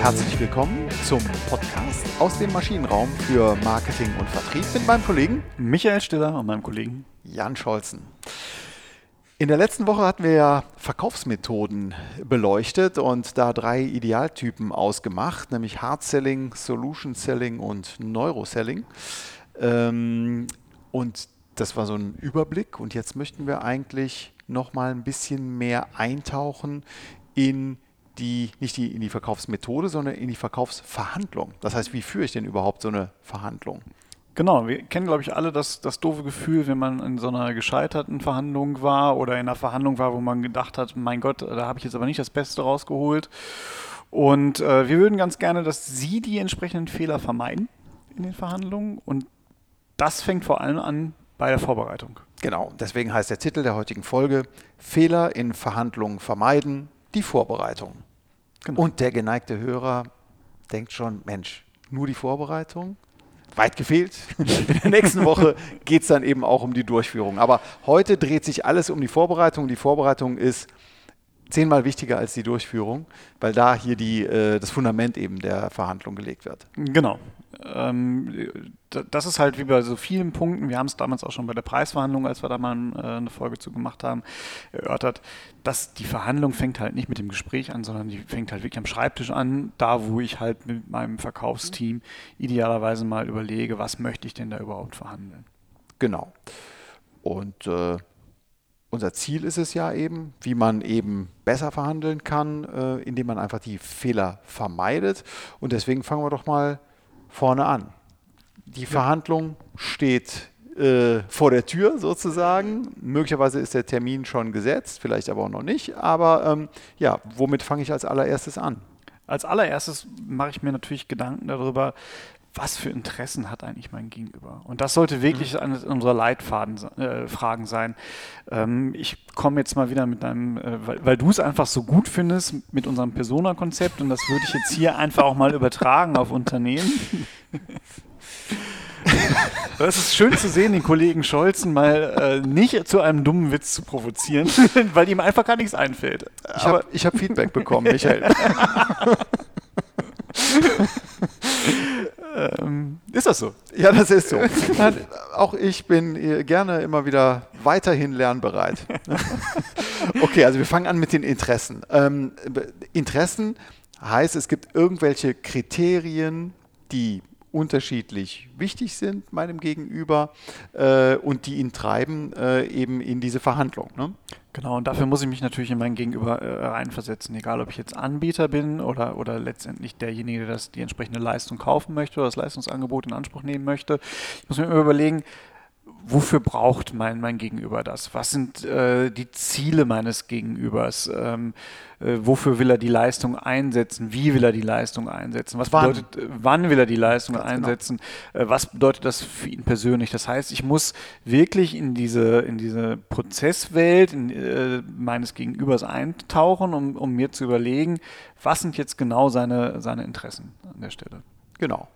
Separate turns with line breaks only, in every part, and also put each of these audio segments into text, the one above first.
Herzlich willkommen zum Podcast aus dem Maschinenraum für Marketing und Vertrieb mit meinem Kollegen
Michael Stiller und meinem Kollegen
Jan Scholzen. In der letzten Woche hatten wir ja Verkaufsmethoden beleuchtet und da drei Idealtypen ausgemacht, nämlich Hard Selling, Solution Selling und Neuroselling. Ähm, und das war so ein Überblick und jetzt möchten wir eigentlich noch mal ein bisschen mehr eintauchen in die, nicht die, in die Verkaufsmethode, sondern in die Verkaufsverhandlung. Das heißt, wie führe ich denn überhaupt so eine Verhandlung?
Genau, wir kennen, glaube ich, alle das, das doofe Gefühl, wenn man in so einer gescheiterten Verhandlung war oder in einer Verhandlung war, wo man gedacht hat, mein Gott, da habe ich jetzt aber nicht das Beste rausgeholt. Und äh, wir würden ganz gerne, dass Sie die entsprechenden Fehler vermeiden in den Verhandlungen. Und das fängt vor allem an bei der Vorbereitung.
Genau, deswegen heißt der Titel der heutigen Folge Fehler in Verhandlungen vermeiden, die Vorbereitung. Genau. Und der geneigte Hörer denkt schon, Mensch, nur die Vorbereitung? Weit gefehlt. In der nächsten Woche geht es dann eben auch um die Durchführung. Aber heute dreht sich alles um die Vorbereitung. Die Vorbereitung ist zehnmal wichtiger als die Durchführung, weil da hier die, äh, das Fundament eben der Verhandlung gelegt wird.
Genau. Ähm, das ist halt wie bei so vielen Punkten, wir haben es damals auch schon bei der Preisverhandlung, als wir da mal äh, eine Folge zu gemacht haben, erörtert, dass die Verhandlung fängt halt nicht mit dem Gespräch an, sondern die fängt halt wirklich am Schreibtisch an, da wo ich halt mit meinem Verkaufsteam idealerweise mal überlege, was möchte ich denn da überhaupt verhandeln.
Genau. Und äh, unser Ziel ist es ja eben, wie man eben besser verhandeln kann, äh, indem man einfach die Fehler vermeidet. Und deswegen fangen wir doch mal vorne an. Die. Verhandlung steht äh, vor der Tür sozusagen. Möglicherweise ist der Termin schon gesetzt, vielleicht aber auch noch nicht. Aber ähm, ja, womit fange ich als allererstes an?
Als allererstes mache ich mir natürlich Gedanken darüber, was für Interessen hat eigentlich mein Gegenüber? Und das sollte wirklich mhm. eines unserer Leitfragen äh, sein. Ähm, ich komme jetzt mal wieder mit einem, äh, weil, weil du es einfach so gut findest mit unserem Persona-Konzept und das würde ich jetzt hier einfach auch mal übertragen auf Unternehmen. Es ist schön zu sehen, den Kollegen Scholzen mal äh, nicht zu einem dummen Witz zu provozieren, weil ihm einfach gar nichts einfällt.
Ich habe hab Feedback bekommen, Michael.
ähm, ist das so?
Ja, das ist so. Auch ich bin gerne immer wieder weiterhin lernbereit. okay, also wir fangen an mit den Interessen. Ähm, Interessen heißt, es gibt irgendwelche Kriterien, die unterschiedlich wichtig sind meinem Gegenüber äh, und die ihn treiben äh, eben in diese Verhandlung. Ne?
Genau, und dafür muss ich mich natürlich in mein Gegenüber äh, reinversetzen, egal ob ich jetzt Anbieter bin oder, oder letztendlich derjenige, der das, die entsprechende Leistung kaufen möchte oder das Leistungsangebot in Anspruch nehmen möchte. Ich muss mir immer überlegen, wofür braucht mein, mein Gegenüber das? Was sind äh, die Ziele meines Gegenübers? Ähm, äh, wofür will er die Leistung einsetzen? Wie will er die Leistung einsetzen? Was wann? bedeutet, äh, wann will er die Leistung Ganz genau. einsetzen? Genau. was bedeutet das für ihn persönlich? Das heißt, ich muss wirklich in diese, in diese Prozesswelt in, äh, meines Gegenübers eintauchen, um, um mir zu überlegen, was sind jetzt genau seine, seine Interessen an der Stelle.
Genau.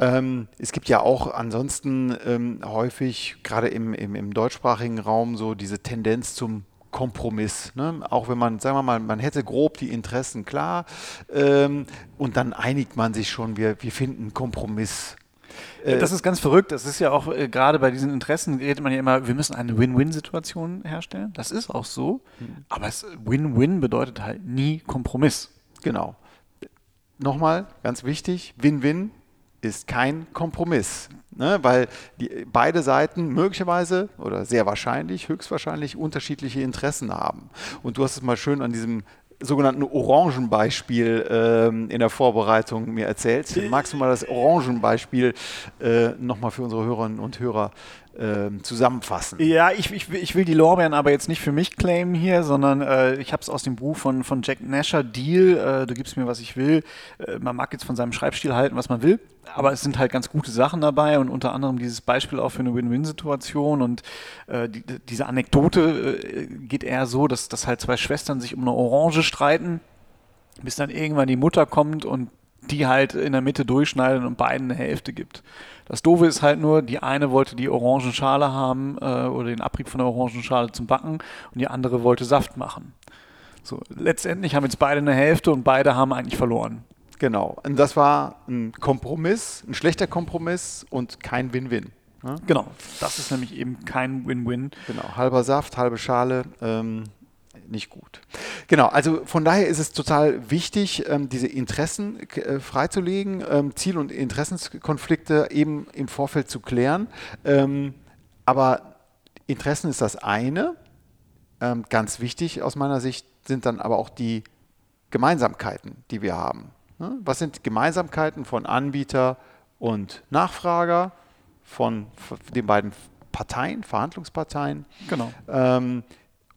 Ähm, es gibt ja auch ansonsten ähm, häufig, gerade im, im, im, deutschsprachigen Raum, so diese Tendenz zum Kompromiss. Ne? Auch wenn man, sagen wir mal, man hätte grob die Interessen klar ähm, und dann einigt man sich schon, wir, wir finden Kompromiss.
Äh, das ist ganz verrückt. Das ist ja auch äh, gerade bei diesen Interessen redet man ja immer, wir müssen eine Win-Win-Situation herstellen. Das ist auch so. Mhm. Aber Win-Win bedeutet halt nie Kompromiss.
Genau nochmal, ganz wichtig, Win-Win ist kein Kompromiss, ne? weil die, beide Seiten möglicherweise oder sehr wahrscheinlich, höchstwahrscheinlich unterschiedliche Interessen haben. Und du hast es mal schön an diesem sogenannten Orangenbeispiel ähm, in der Vorbereitung mir erzählt. Magst du mal das Orangenbeispiel äh, nochmal für unsere Hörerinnen und Hörer ähm, zusammenfassen.
Ja, ich, ich, ich, will die Lorbeeren aber jetzt nicht für mich claimen hier, sondern äh, ich habe es aus dem Buch von, von Jack Nasher, Deal, äh, du gibst mir, was ich will. Äh, man mag jetzt von seinem Schreibstil halten, was man will, aber es sind halt ganz gute Sachen dabei und unter anderem dieses Beispiel auch für eine Win-Win-Situation und äh, die, diese Anekdote äh, geht eher so, dass, dass halt zwei Schwestern sich um eine Orange streiten, bis dann irgendwann die Mutter kommt und die halt in der Mitte durchschneidet und beiden eine Hälfte gibt. Das Doofe ist halt nur, die eine wollte die Orangenschale haben äh, oder den Abrieb von der Orangenschale zum Backen und die andere wollte Saft machen. So, letztendlich haben jetzt beide eine Hälfte und beide haben eigentlich verloren.
Genau. Und das war ein Kompromiss, ein schlechter Kompromiss und kein Win-Win.
Ne? Genau. Das ist nämlich eben kein Win-Win.
Genau. Halber Saft, halbe Schale. Ähm, nicht gut. Genau, also von daher ist es total wichtig, ähm, diese Interessen äh, freizulegen, ähm, Ziel- und Interessenskonflikte eben im Vorfeld zu klären. Ähm, aber Interessen ist das eine. Ganz wichtig aus meiner Sicht sind dann aber auch die Gemeinsamkeiten, die wir haben. Ne? Was sind Gemeinsamkeiten von Anbieter und Nachfrager, von den beiden Parteien, Verhandlungsparteien?
Genau.
Ähm,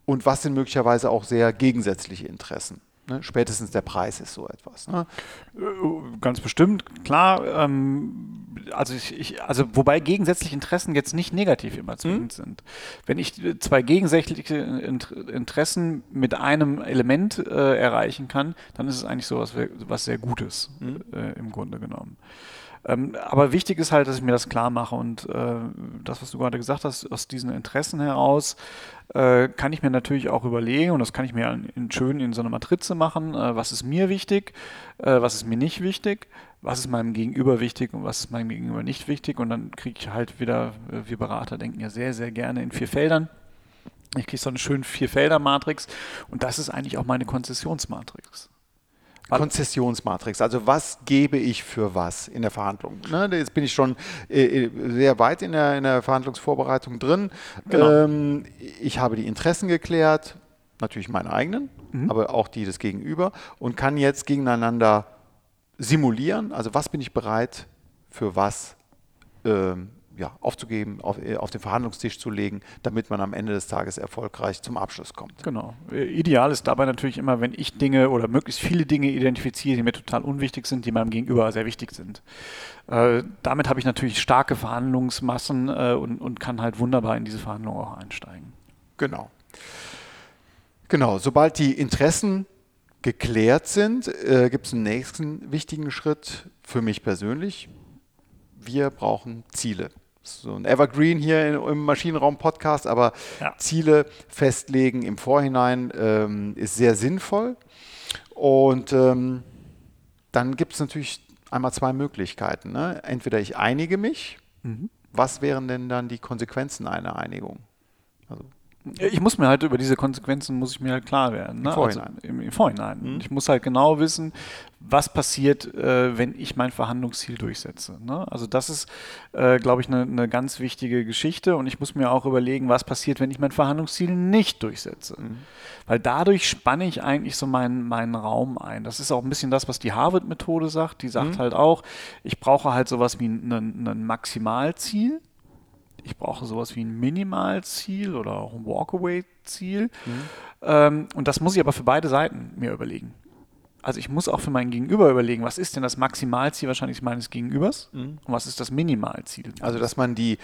und was sind möglicherweise auch sehr gegensätzliche Interessen. Ne? Spätestens der Preis ist so etwas. Ne?
Äh, ganz bestimmt, klar. Ähm, also, ich, ich, also wobei gegensätzliche Interessen jetzt nicht negativ immer zwingend mhm. sind. Wenn ich zwei gegensätzliche Interessen mit einem Element äh, erreichen kann, dann ist es eigentlich so was, was sehr Gutes mhm. äh, im Grunde genommen. Ähm, aber wichtig ist halt, dass ich mir das klar mache und äh, das, was du gerade gesagt hast, aus diesen Interessen heraus äh, kann ich mir natürlich auch überlegen und das kann ich mir in, schön in so einer Matrize machen, äh, was ist mir wichtig, äh, was ist mir nicht wichtig, was ist meinem Gegenüber wichtig und was ist meinem Gegenüber nicht wichtig und dann kriege ich halt wieder, äh, wir Berater denken ja sehr, sehr gerne in vier Feldern. Ich kriege so eine schöne Vier-Felder-Matrix und das ist eigentlich auch meine Konzessionsmatrix.
Konzessionsmatrix. Also was gebe ich für was in der Verhandlung? Ne, jetzt bin ich schon äh, äh, sehr weit in der, in der Verhandlungsvorbereitung drin. Genau. Ähm, ich habe die Interessen geklärt, natürlich meine eigenen, mhm. aber auch die des Gegenüber und kann jetzt gegeneinander simulieren. Also was bin ich bereit für was ähm, ja, aufzugeben, auf, äh, auf den Verhandlungstisch zu legen, damit man am Ende des Tages erfolgreich zum Abschluss kommt.
Genau. Äh, ideal ist dabei natürlich immer, wenn ich Dinge oder möglichst viele Dinge identifiziere, die mir total unwichtig sind, die meinem Gegenüber sehr wichtig sind. Äh, damit habe ich natürlich starke Verhandlungsmassen äh, und, und kann halt wunderbar in diese Verhandlungen auch einsteigen.
Genau. Genau, sobald die Interessen geklärt sind, äh, gibt es einen nächsten wichtigen Schritt für mich persönlich. Wir brauchen Ziele so ein Evergreen hier im Maschinenraum-Podcast, aber ja. Ziele festlegen im Vorhinein ähm, ist sehr sinnvoll. Und ähm, dann gibt es natürlich einmal zwei Möglichkeiten. Ne? Entweder ich einige mich. Mhm. Was wären denn dann die Konsequenzen einer Einigung?
Also ich muss mir halt über diese Konsequenzen muss ich mir halt klar werden.
Ne? Im Vorhinein.
Also im, im, Vorhinein. Mhm. Ich muss halt genau wissen, was passiert, äh, wenn ich mein Verhandlungsziel durchsetze. Ne? Also das ist, äh, glaube ich, eine ne ganz wichtige Geschichte und ich muss mir auch überlegen, was passiert, wenn ich mein Verhandlungsziel nicht durchsetze. Mhm. Weil dadurch spanne ich eigentlich so meinen, meinen Raum ein. Das ist auch ein bisschen das, was die Harvard-Methode sagt. Die sagt mhm. halt auch, ich brauche halt sowas wie ein, ein Maximalziel ich brauche sowas wie ein Minimalziel oder auch ein Walkaway-Ziel. Mhm. Ähm, und das muss ich aber für beide Seiten mir überlegen. Also ich muss auch für mein Gegenüber überlegen, was ist denn das Maximalziel wahrscheinlich meines Gegenübers mhm. und was ist das Minimalziel.
Also dass man die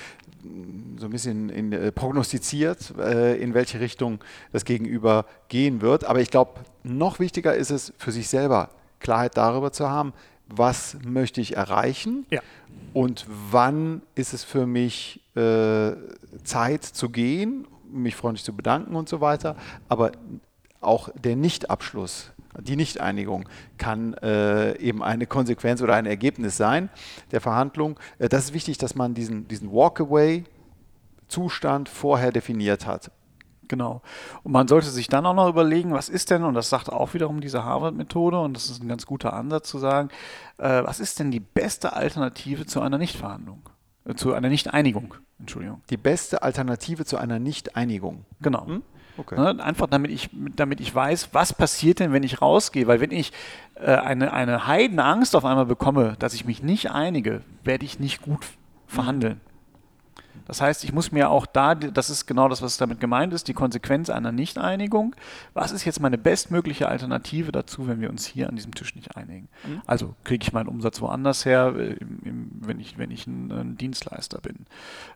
so ein bisschen in, äh, prognostiziert, äh, in welche Richtung das Gegenüber gehen wird. Aber ich glaube, noch wichtiger ist es für sich selber Klarheit darüber zu haben, was möchte ich erreichen
ja.
und wann ist es für mich äh, Zeit zu gehen, mich freundlich zu bedanken und so weiter. Aber auch der Nichtabschluss, die Nichteinigung kann äh, eben eine Konsequenz oder ein Ergebnis sein der Verhandlung. Äh, das ist wichtig, dass man diesen, diesen Walkaway-Zustand vorher definiert hat.
Genau. Und man sollte sich dann auch noch überlegen, was ist denn, und das sagt auch wiederum diese Harvard-Methode, und das ist ein ganz guter Ansatz zu sagen, äh, was ist denn die beste Alternative zu einer Nichtverhandlung? Äh, zu einer Nichteinigung, Entschuldigung.
Die beste Alternative zu einer Nichteinigung.
Genau. Hm? Okay. Ne, einfach damit ich, damit ich weiß, was passiert denn, wenn ich rausgehe. Weil wenn ich äh, eine, eine Heidenangst auf einmal bekomme, dass ich mich nicht einige, werde ich nicht gut verhandeln. Das heißt, ich muss mir auch da, das ist genau das, was damit gemeint ist, die Konsequenz einer Nichteinigung. Was ist jetzt meine bestmögliche Alternative dazu, wenn wir uns hier an diesem Tisch nicht einigen? Mhm. Also kriege ich meinen Umsatz woanders her, äh, im, im, wenn ich, wenn ich ein, ein Dienstleister bin?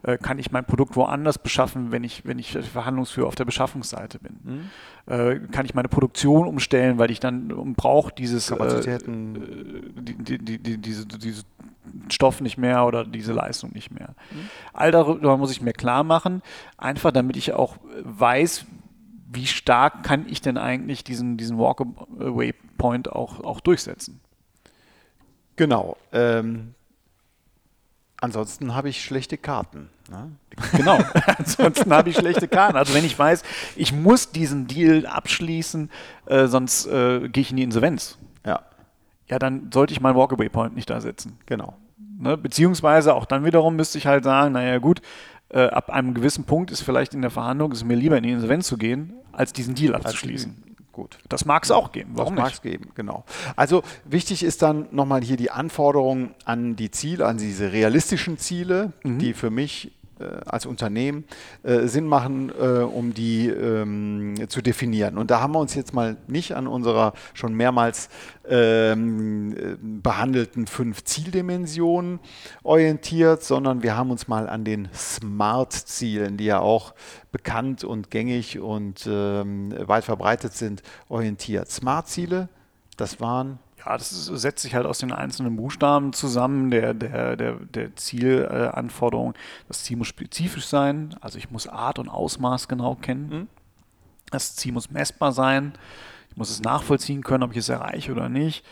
Äh, kann ich mein Produkt woanders beschaffen, wenn ich, wenn ich Verhandlungsführer auf der Beschaffungsseite bin? Mhm. Äh, kann ich meine Produktion umstellen, weil ich dann brauche dieses
Kapazitäten.
Äh, die, die, die, diese, diese Stoff nicht mehr oder diese Leistung nicht mehr. Mhm. All darüber muss ich mir klar machen, einfach damit ich auch weiß, wie stark kann ich denn eigentlich diesen, diesen Walkaway-Point auch, auch durchsetzen.
Genau. Ähm, ansonsten habe ich schlechte Karten. Ne?
Genau. ansonsten habe ich schlechte Karten. Also wenn ich weiß, ich muss diesen Deal abschließen, äh, sonst äh, gehe ich in die Insolvenz.
Ja.
Dann sollte ich meinen Walkaway-Point nicht da setzen.
Genau.
Ne? Beziehungsweise auch dann wiederum müsste ich halt sagen, naja gut, äh, ab einem gewissen Punkt ist vielleicht in der Verhandlung, ist mir lieber in die Insolvenz zu gehen, als diesen Deal abzuschließen.
Gut.
Das mag es auch geben.
Warum das mag es geben, genau. Also wichtig ist dann nochmal hier die Anforderung an die Ziele, an diese realistischen Ziele, mhm. die für mich als Unternehmen äh, Sinn machen, äh, um die ähm, zu definieren. Und da haben wir uns jetzt mal nicht an unserer schon mehrmals ähm, behandelten fünf Zieldimensionen orientiert, sondern wir haben uns mal an den Smart-Zielen, die ja auch bekannt und gängig und ähm, weit verbreitet sind, orientiert. Smart-Ziele, das waren
ja, das ist, setzt sich halt aus den einzelnen Buchstaben zusammen, der, der, der, der Zielanforderung. das Ziel muss spezifisch sein, also ich muss Art und Ausmaß genau kennen. Mhm. Das Ziel muss messbar sein. Ich muss es nachvollziehen können, ob ich es erreiche oder nicht.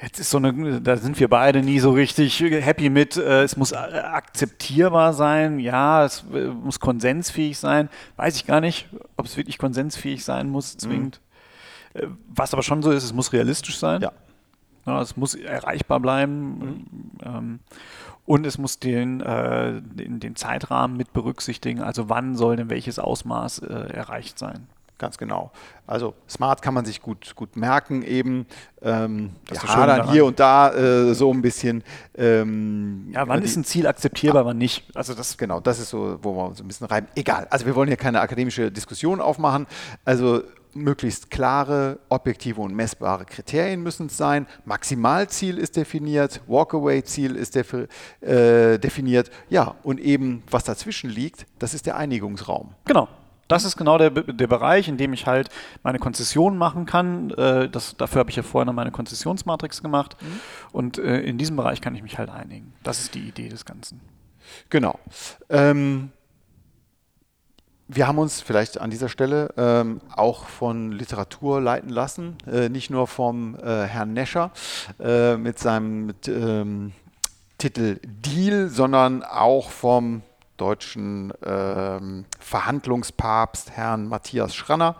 Jetzt ist so eine, da sind wir beide nie so richtig happy mit. Äh, es muss akzeptierbar sein, ja, es äh, muss konsensfähig sein. Weiß ich gar nicht, ob es wirklich konsensfähig sein muss, zwingend. Mhm. Was aber schon so ist, es muss realistisch sein.
Ja.
Ja, es muss erreichbar bleiben mhm. ähm, und es muss den, äh, den, den, Zeitrahmen mit berücksichtigen. Also wann soll denn welches Ausmaß äh, erreicht sein?
Ganz genau. Also smart kann man sich gut, gut merken eben. Ähm, das ja, dann hier und da äh, so ein bisschen. Ähm,
ja, wann die, ist ein Ziel akzeptierbar, wann nicht?
Also das genau, das ist so, wo wir uns ein bisschen reiben. Egal. Also wir wollen hier keine akademische Diskussion aufmachen. Also möglichst klare, objektive und messbare Kriterien müssen es sein. Maximalziel ist definiert, Walkaway-Ziel ist defi äh, definiert. Ja, und eben was dazwischen liegt, das ist der Einigungsraum.
Genau. Das ist genau der, der Bereich, in dem ich halt meine Konzession machen kann. Äh, das, dafür habe ich ja vorher noch meine Konzessionsmatrix gemacht. Mhm. Und äh, in diesem Bereich kann ich mich halt einigen. Das ist die Idee des Ganzen.
Genau. Ähm, wir haben uns vielleicht an dieser Stelle ähm, auch von Literatur leiten lassen, äh, nicht nur vom äh, Herrn Nescher äh, mit seinem mit, ähm, Titel Deal, sondern auch vom deutschen ähm, Verhandlungspapst Herrn Matthias Schranner.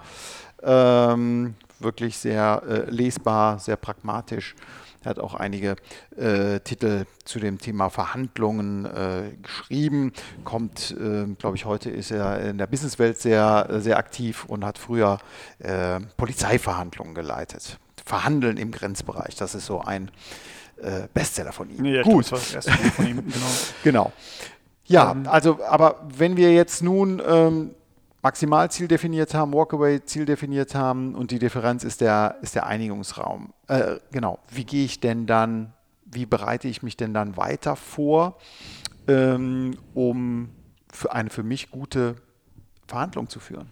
Ähm, wirklich sehr äh, lesbar, sehr pragmatisch. Er hat auch einige äh, Titel zu dem Thema Verhandlungen äh, geschrieben. Kommt, äh, glaube ich, heute ist er in der Businesswelt sehr, sehr aktiv und hat früher äh, Polizeiverhandlungen geleitet. Verhandeln im Grenzbereich, das ist so ein äh, Bestseller von ihm.
Ja, Gut. Glaub, das war das erste von ihm,
genau. genau. Ja, ähm. also, aber wenn wir jetzt nun ähm, Maximalziel definiert haben, Walkaway-Ziel definiert haben und die Differenz ist der, ist der Einigungsraum. Äh, genau, wie gehe ich denn dann, wie bereite ich mich denn dann weiter vor, ähm, um für eine für mich gute Verhandlung zu führen?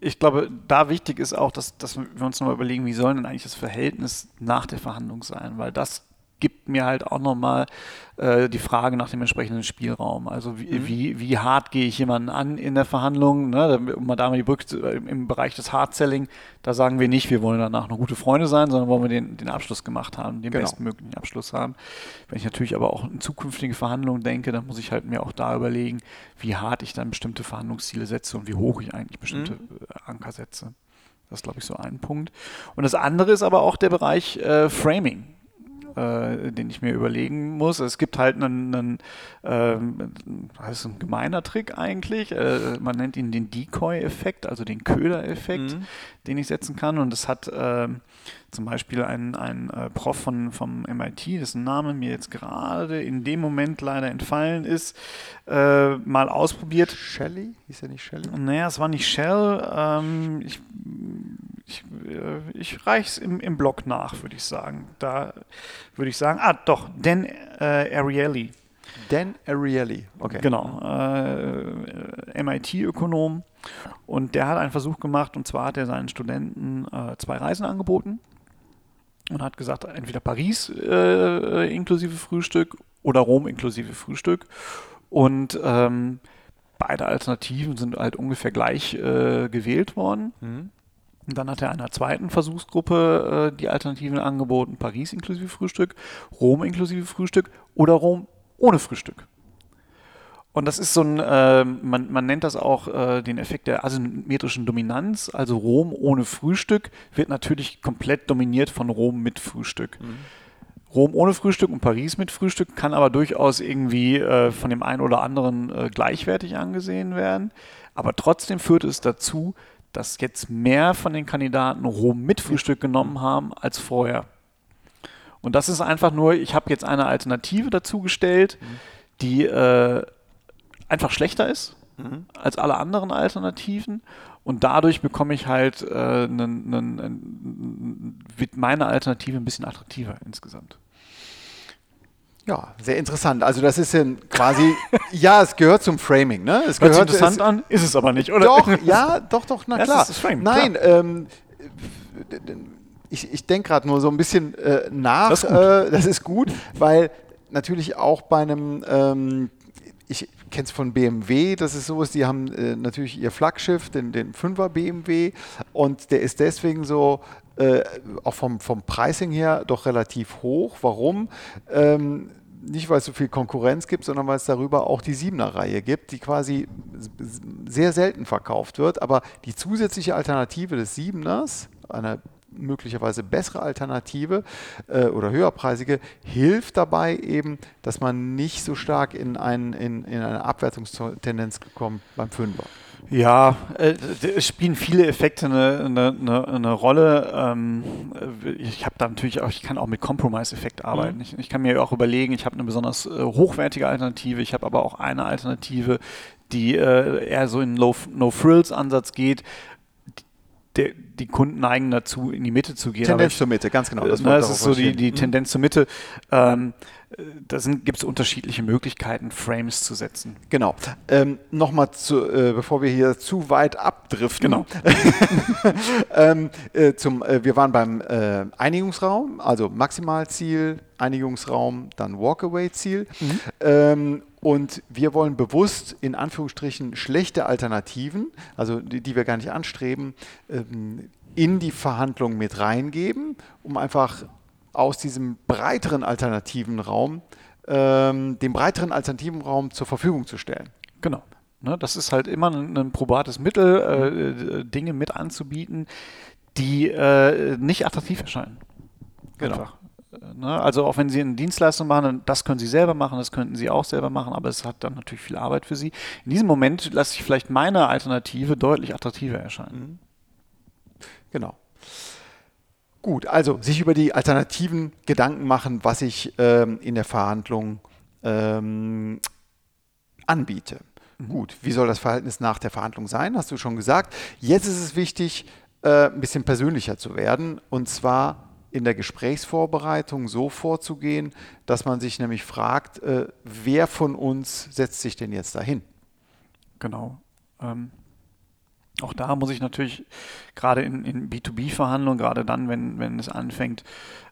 Ich glaube, da wichtig ist auch, dass, dass wir uns nochmal überlegen, wie soll denn eigentlich das Verhältnis nach der Verhandlung sein, weil das gibt mir halt auch nochmal äh, die Frage nach dem entsprechenden Spielraum. Also wie, mhm. wie, wie hart gehe ich jemanden an in der Verhandlung? Ne? Um mal da mal die Brücke äh, im Bereich des Hard-Selling, da sagen wir nicht, wir wollen danach noch gute Freunde sein, sondern wollen wir den, den Abschluss gemacht haben, den genau. bestmöglichen Abschluss haben. Wenn ich natürlich aber auch in zukünftige Verhandlungen denke, dann muss ich halt mir auch da überlegen, wie hart ich dann bestimmte Verhandlungsziele setze und wie hoch ich eigentlich bestimmte mhm. Äh, Anker setze. Das ist, glaube ich, so ein Punkt. Und das andere ist aber auch der Bereich äh, Framing äh, den ich mir überlegen muss. Es gibt halt einen, einen ähm, das ist ein gemeiner Trick eigentlich. Äh, man nennt ihn den Decoy-Effekt, also den Köder-Effekt, mhm. den ich setzen kann. Und das hat äh, zum Beispiel ein, ein äh, Prof von, vom MIT, dessen Name mir jetzt gerade in dem Moment leider entfallen ist, äh, mal ausprobiert.
Shelley? Hieß er nicht Shelley?
Naja, es war nicht Shell. Ähm, ich ich, äh, ich reiche es im, im Blog nach, würde ich sagen. Da würde ich sagen, ah doch, Dan äh, Ariely.
Dan Ariely, okay.
Genau, äh, MIT-Ökonom. Und der hat einen Versuch gemacht, und zwar hat er seinen Studenten äh, zwei Reisen angeboten und hat gesagt, entweder Paris äh, inklusive Frühstück oder Rom inklusive Frühstück. Und ähm, beide Alternativen sind halt ungefähr gleich äh, gewählt worden. Mhm. Und dann hat er einer zweiten Versuchsgruppe äh, die Alternativen angeboten, Paris inklusive Frühstück, Rom inklusive Frühstück oder Rom ohne Frühstück. Und das ist so ein, äh, man, man nennt das auch äh, den Effekt der asymmetrischen Dominanz. Also Rom ohne Frühstück wird natürlich komplett dominiert von Rom mit Frühstück. Mhm. Rom ohne Frühstück und Paris mit Frühstück kann aber durchaus irgendwie äh, von dem einen oder anderen äh, gleichwertig angesehen werden. Aber trotzdem führt es dazu, dass jetzt mehr von den Kandidaten Rom mit Frühstück genommen haben als vorher. Und das ist einfach nur, ich habe jetzt eine Alternative dazu gestellt, mhm. die äh, einfach schlechter ist mhm. als alle anderen Alternativen. Und dadurch bekomme ich halt, äh, nen, nen, wird meine Alternative ein bisschen attraktiver insgesamt.
Ja, sehr interessant. Also das ist quasi, ja, es gehört zum Framing, ne?
Es Hört gehört interessant es, an, ist es aber nicht, oder?
Doch, ja, doch, doch, na klar. Das ist das Frame, Nein, klar. Ähm, ich, ich denke gerade nur so ein bisschen äh, nach. Das ist, äh, das ist, gut, weil natürlich auch bei einem, ähm, ich kenne es von BMW, das ist sowas, die haben äh, natürlich ihr Flaggschiff, den, den 5er BMW und der ist deswegen so äh, auch vom, vom Pricing her doch relativ hoch. Warum? Ähm, nicht, weil es so viel Konkurrenz gibt, sondern weil es darüber auch die 7er-Reihe gibt, die quasi sehr selten verkauft wird. Aber die zusätzliche Alternative des 7ers, einer möglicherweise bessere Alternative äh, oder höherpreisige, hilft dabei eben, dass man nicht so stark in, ein, in, in eine Abwertungstendenz kommt beim Fünfer.
Ja, äh, es spielen viele Effekte eine, eine, eine Rolle. Ähm, ich habe da natürlich auch, ich kann auch mit Compromise-Effekt arbeiten. Mhm. Ich, ich, kann mir auch überlegen, ich habe eine besonders äh, hochwertige Alternative, ich habe aber auch eine Alternative, die äh, eher so in No-Frills-Ansatz geht, der, die Kunden neigen dazu, in die Mitte zu gehen.
Tendenz ich, zur Mitte, ganz genau.
Das, das ist so die, die mhm. Tendenz zur Mitte. Ähm, da gibt es unterschiedliche Möglichkeiten, Frames zu setzen.
Genau. Ähm, Nochmal, äh, bevor wir hier zu weit abdriften.
Genau.
ähm, äh, zum, äh, wir waren beim äh, Einigungsraum, also Maximalziel, Einigungsraum, dann Walkaway-Ziel. Mhm. Ähm, und wir wollen bewusst in Anführungsstrichen schlechte Alternativen, also die, die wir gar nicht anstreben, ähm, in die Verhandlungen mit reingeben, um einfach aus diesem breiteren alternativen Raum, ähm, dem breiteren alternativen Raum zur Verfügung zu stellen.
Genau. Ne, das ist halt immer ein, ein probates Mittel, äh, Dinge mit anzubieten, die äh, nicht attraktiv erscheinen.
Genau. Einfach.
Ne? Also auch wenn Sie eine Dienstleistung machen, das können Sie selber machen, das könnten Sie auch selber machen, aber es hat dann natürlich viel Arbeit für Sie. In diesem Moment lasse ich vielleicht meine Alternative deutlich attraktiver erscheinen.
Mhm. Genau. Gut, also sich über die Alternativen Gedanken machen, was ich ähm, in der Verhandlung ähm, anbiete. Mhm. Gut, wie soll das Verhältnis nach der Verhandlung sein? Hast du schon gesagt. Jetzt ist es wichtig, äh, ein bisschen persönlicher zu werden und zwar in der Gesprächsvorbereitung so vorzugehen, dass man sich nämlich fragt, äh, wer von uns setzt sich denn jetzt dahin?
Genau. Ähm, auch da muss ich natürlich gerade in, in B2B-Verhandlungen, gerade dann, wenn, wenn es anfängt,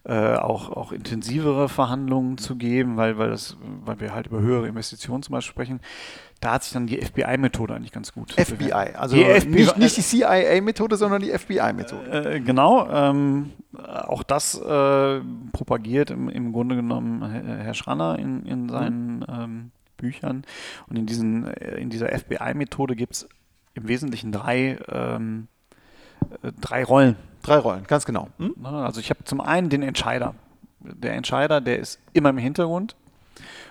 äh, auch, auch intensivere Verhandlungen zu geben, weil, weil, das, weil wir halt über höhere Investitionen zum Beispiel sprechen, da hat sich dann die FBI-Methode eigentlich ganz gut.
FBI, also die FBI, nicht, nicht, die CIA-Methode, sondern die FBI-Methode.
Äh, genau, ähm, auch das äh, propagiert im, im Grunde genommen Herr Schranner in, in seinen mhm. ähm, Büchern. Und in, diesen, äh, in dieser FBI-Methode gibt es im Wesentlichen drei, ähm, äh, drei Rollen.
Drei Rollen, ganz genau.
Hm? Also ich habe zum einen den Entscheider. Der Entscheider, der ist immer im Hintergrund.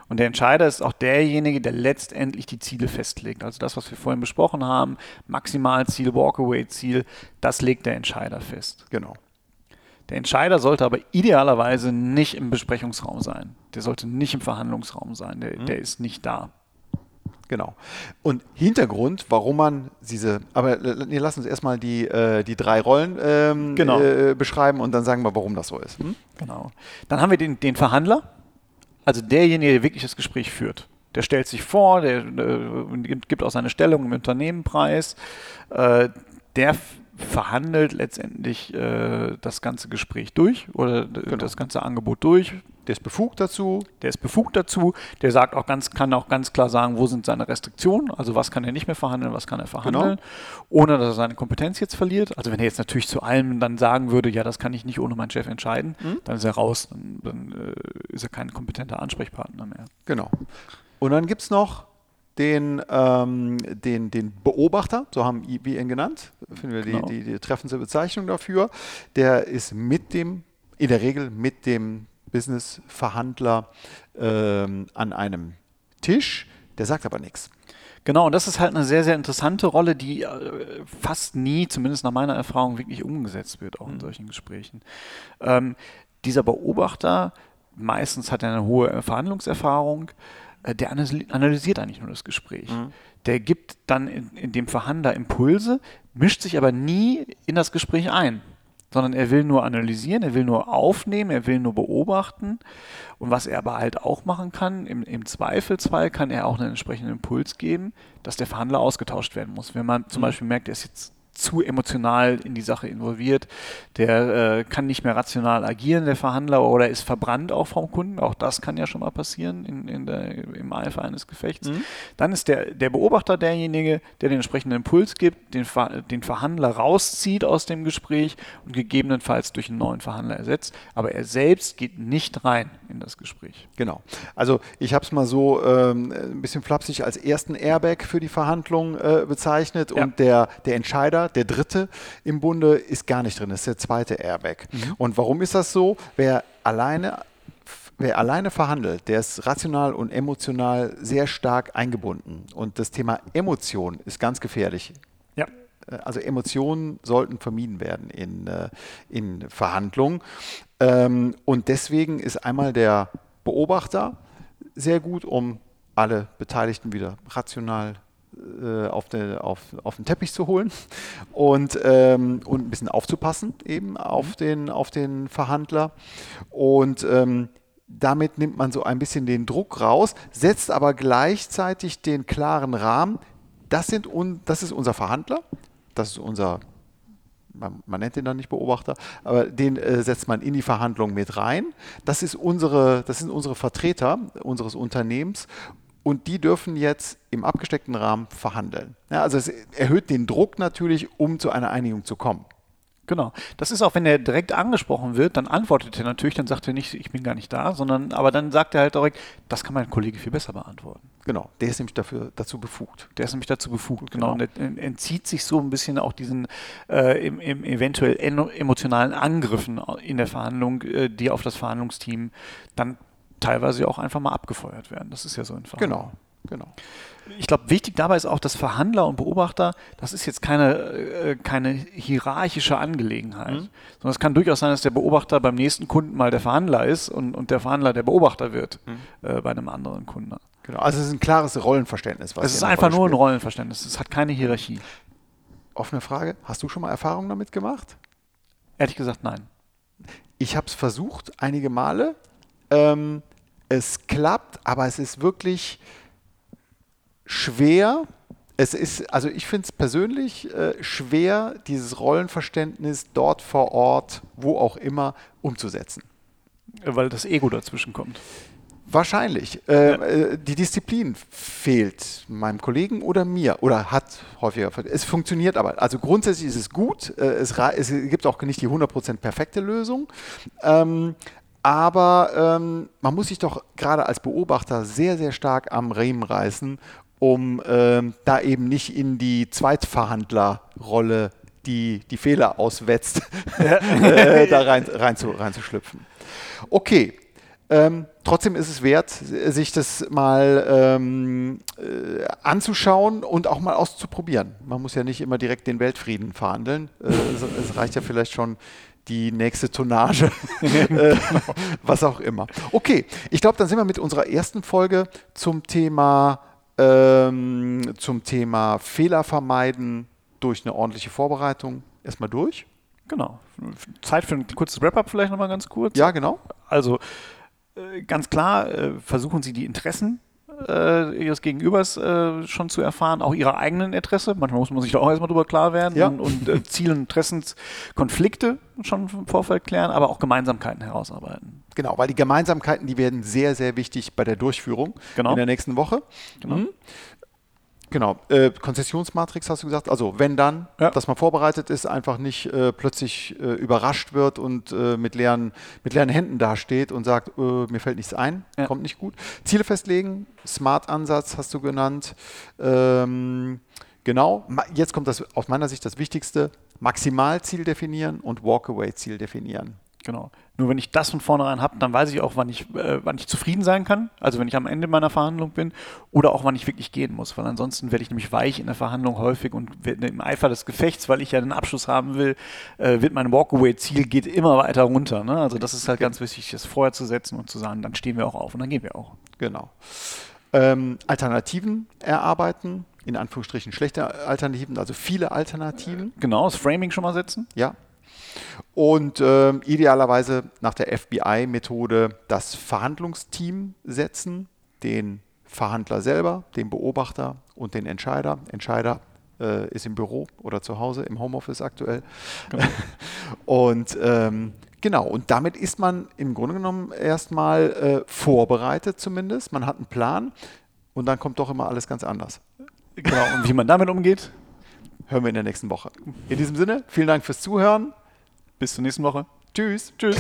Und der Entscheider ist auch derjenige, der letztendlich die Ziele festlegt. Also das, was wir vorhin besprochen haben, Maximalziel, Walkaway-Ziel, das legt der Entscheider fest.
Genau.
Der Entscheider sollte aber idealerweise nicht im Besprechungsraum sein. Der sollte nicht im Verhandlungsraum sein. Der, mhm. der ist nicht da.
Genau. Und Hintergrund, warum man diese, aber nee, lass uns erstmal die, äh, die drei Rollen ähm, genau. äh, beschreiben und dann sagen wir, warum das so ist. Hm?
Genau. Dann haben wir den, den Verhandler, also derjenige, der wirklich das Gespräch führt. Der stellt sich vor, der äh, gibt auch seine Stellung im Unternehmen preis. Äh, der verhandelt letztendlich äh, das ganze Gespräch durch oder genau. das ganze Angebot durch,
Der ist befugt dazu.
Der ist befugt dazu. Der sagt auch ganz, kann auch ganz klar sagen, wo sind seine Restriktionen, also was kann er nicht mehr verhandeln, was kann er verhandeln, genau. ohne dass er seine Kompetenz jetzt verliert. Also wenn er jetzt natürlich zu allem dann sagen würde, ja, das kann ich nicht ohne meinen Chef entscheiden, mhm. dann ist er raus, dann, dann äh, ist er kein kompetenter Ansprechpartner mehr.
Genau. Und dann gibt es noch den, ähm, den, den Beobachter, so haben wir ihn genannt, finden wir genau. die, die, die treffende Bezeichnung dafür. Der ist mit dem, in der Regel mit dem Business-Verhandler ähm, an einem Tisch, der sagt aber nichts.
Genau, und das ist halt eine sehr, sehr interessante Rolle, die äh, fast nie, zumindest nach meiner Erfahrung, wirklich umgesetzt wird, auch in mhm. solchen Gesprächen. Ähm, dieser Beobachter, meistens hat er eine hohe Verhandlungserfahrung, äh, der analysiert eigentlich nur das Gespräch. Mhm. Der gibt dann in, in dem Verhandler Impulse, mischt sich aber nie in das Gespräch ein sondern er will nur analysieren, er will nur aufnehmen, er will nur beobachten. Und was er aber halt auch machen kann, im, im Zweifelsfall kann er auch einen entsprechenden Impuls geben, dass der Verhandler ausgetauscht werden muss. Wenn man zum mhm. Beispiel merkt, er ist jetzt zu emotional in die Sache involviert. Der äh, kann nicht mehr rational agieren, der Verhandler, oder ist verbrannt auch vom Kunden. Auch das kann ja schon mal passieren in, in der, im Eifer eines Gefechts. Mhm. Dann ist der, der Beobachter derjenige, der den entsprechenden Impuls gibt, den, den Verhandler rauszieht aus dem Gespräch und gegebenenfalls durch einen neuen Verhandler ersetzt. Aber er selbst geht nicht rein in das Gespräch.
Genau. Also ich habe es mal so ähm, ein bisschen flapsig als ersten Airbag für die Verhandlung äh, bezeichnet ja. und der, der Entscheider der dritte im Bunde, ist gar nicht drin. Das ist der zweite Airbag. Mhm. Und warum ist das so? Wer alleine Wer alleine verhandelt, der ist rational und emotional sehr stark eingebunden. Und das Thema Emotion ist ganz gefährlich. Ja. Äh, also Emotionen sollten vermieden werden in, äh, in Verhandlungen. Ähm, und deswegen ist einmal der Beobachter sehr gut, um alle Beteiligten wieder rational auf, den, auf, auf den Teppich zu holen und, ähm, und ein bisschen aufzupassen eben auf, mhm. den, auf den Verhandler. Und ähm, damit nimmt man so ein bisschen den Druck raus, setzt aber gleichzeitig den klaren Rahmen. Das, sind un, das ist unser Verhandler, das ist unser, man, man nennt den dann nicht Beobachter, aber den äh, setzt man in die Verhandlung mit rein. Das, ist unsere, das sind unsere Vertreter unseres Unternehmens und die dürfen jetzt im abgesteckten Rahmen verhandeln. Ja, also es erhöht den Druck natürlich, um zu einer Einigung zu kommen.
Genau. Das ist auch, wenn er direkt angesprochen wird, dann antwortet er natürlich, dann sagt er nicht, ich bin gar nicht da, sondern, aber dann sagt er halt direkt, das kann mein Kollege viel besser beantworten.
Genau, der ist nämlich dafür, dazu befugt.
Der ist nämlich dazu befugt, genau. genau. Und er entzieht sich so ein bisschen auch diesen äh, im, im eventuell emotionalen Angriffen in der Verhandlung, äh, die auf das Verhandlungsteam dann teilweise auch einfach mal abgefeuert werden. Das ist ja so ein
Genau, genau.
Ich glaube, wichtig dabei ist auch, dass Verhandler und Beobachter, das ist jetzt keine, äh, keine hierarchische Angelegenheit, mhm. sondern es kann durchaus sein, dass der Beobachter beim nächsten Kunden mal der Verhandler ist und, und der Verhandler der Beobachter wird mhm. äh, bei einem anderen Kunden.
Genau, also es ist ein klares Rollenverständnis.
es ist einfach nur ein Rollenverständnis, es hat keine Hierarchie.
Offene Frage, hast du schon mal Erfahrungen damit gemacht?
Ehrlich gesagt, nein.
Ich habe es versucht, einige Male. Ähm, es klappt, aber es ist wirklich schwer. Es ist, also ich finde es persönlich äh, schwer, dieses Rollenverständnis dort vor Ort, wo auch immer, umzusetzen.
Weil das Ego dazwischen kommt.
Wahrscheinlich. Äh, ja. äh, die Disziplin fehlt meinem Kollegen oder mir oder hat häufiger. Es funktioniert aber. Also grundsätzlich ist es gut. Äh, es, es, gibt auch nicht die 100% perfekte Lösung. Ähm, aber ähm, man muss sich doch gerade als Beobachter sehr, sehr stark am Riemen reißen, um ähm, da eben nicht in die Zweitverhandlerrolle, die die Fehler auswetzt, äh, da rein, rein, zu, reinzuschlüpfen. Okay, ähm, trotzdem ist es wert, sich das mal ähm, äh, anzuschauen und auch mal auszuprobieren. Man muss ja nicht immer direkt den Weltfrieden verhandeln. Äh, es, es, reicht ja vielleicht schon die nächste Tonnage, genau. was auch immer. Okay, ich glaube, dann sind wir mit unserer ersten Folge zum Thema, ähm, zum Thema Fehler vermeiden durch eine ordentliche Vorbereitung erstmal durch.
Genau. Zeit für ein kurzes Wrap-up vielleicht nochmal ganz kurz.
Ja, genau.
Also äh, ganz klar, äh, versuchen Sie die Interessen äh, ihres Gegenübers äh, schon zu erfahren, auch ihre eigenen Interesse. Manchmal muss man sich da auch erstmal drüber klar werden
Ja.
und, und äh, Ziel- und Interessenskonflikte schon im Vorfeld klären, aber auch Gemeinsamkeiten herausarbeiten.
Genau, weil die Gemeinsamkeiten, die werden sehr, sehr wichtig bei der Durchführung
Genau.
in der nächsten Woche.
Genau.
Mhm. Genau, äh, Konzessionsmatrix hast du gesagt, also wenn dann,
Ja.
dass man vorbereitet ist, einfach nicht äh, plötzlich äh, überrascht wird und äh, mit, leeren, mit leeren Händen dasteht und sagt, äh, mir fällt nichts ein,
Ja.
kommt nicht gut. Ziele festlegen, Smart-Ansatz hast du genannt. Ähm, genau, jetzt kommt das aus meiner Sicht das Wichtigste, Maximalziel definieren und Walkaway-Ziel definieren.
Genau. Nur wenn ich das von vornherein habe, dann weiß ich auch, wann ich, äh, wann ich zufrieden sein kann. Also wenn ich am Ende meiner Verhandlung bin oder auch wann ich wirklich gehen muss. Weil ansonsten werde ich nämlich weich in der Verhandlung häufig und werde im Eifer des Gefechts, weil ich ja den Abschluss haben will, äh, wird mein Walkaway-Ziel geht immer weiter runter. Ne? Also das ist halt ganz wichtig, das vorher zu setzen und zu sagen, dann stehen wir auch auf und dann gehen wir auch.
Genau. Ähm, Alternativen erarbeiten, in Anführungsstrichen schlechte Alternativen, also viele Alternativen,
Genau, das Framing schon mal setzen.
ja. Und ähm, idealerweise nach der FBI-Methode das Verhandlungsteam setzen, den Verhandler selber, den Beobachter und den Entscheider. Entscheider äh, ist im Büro oder zu Hause, im Homeoffice aktuell. Und ähm, genau, und damit ist man im Grunde genommen erstmal äh, vorbereitet zumindest. Man hat einen Plan und dann kommt doch immer alles ganz anders.
Genau. Und wie man damit umgeht,
Hören wir in der nächsten Woche. In diesem Sinne, vielen Dank fürs Zuhören.
Bis zur nächsten Woche.
Tschüss.
Tschüss.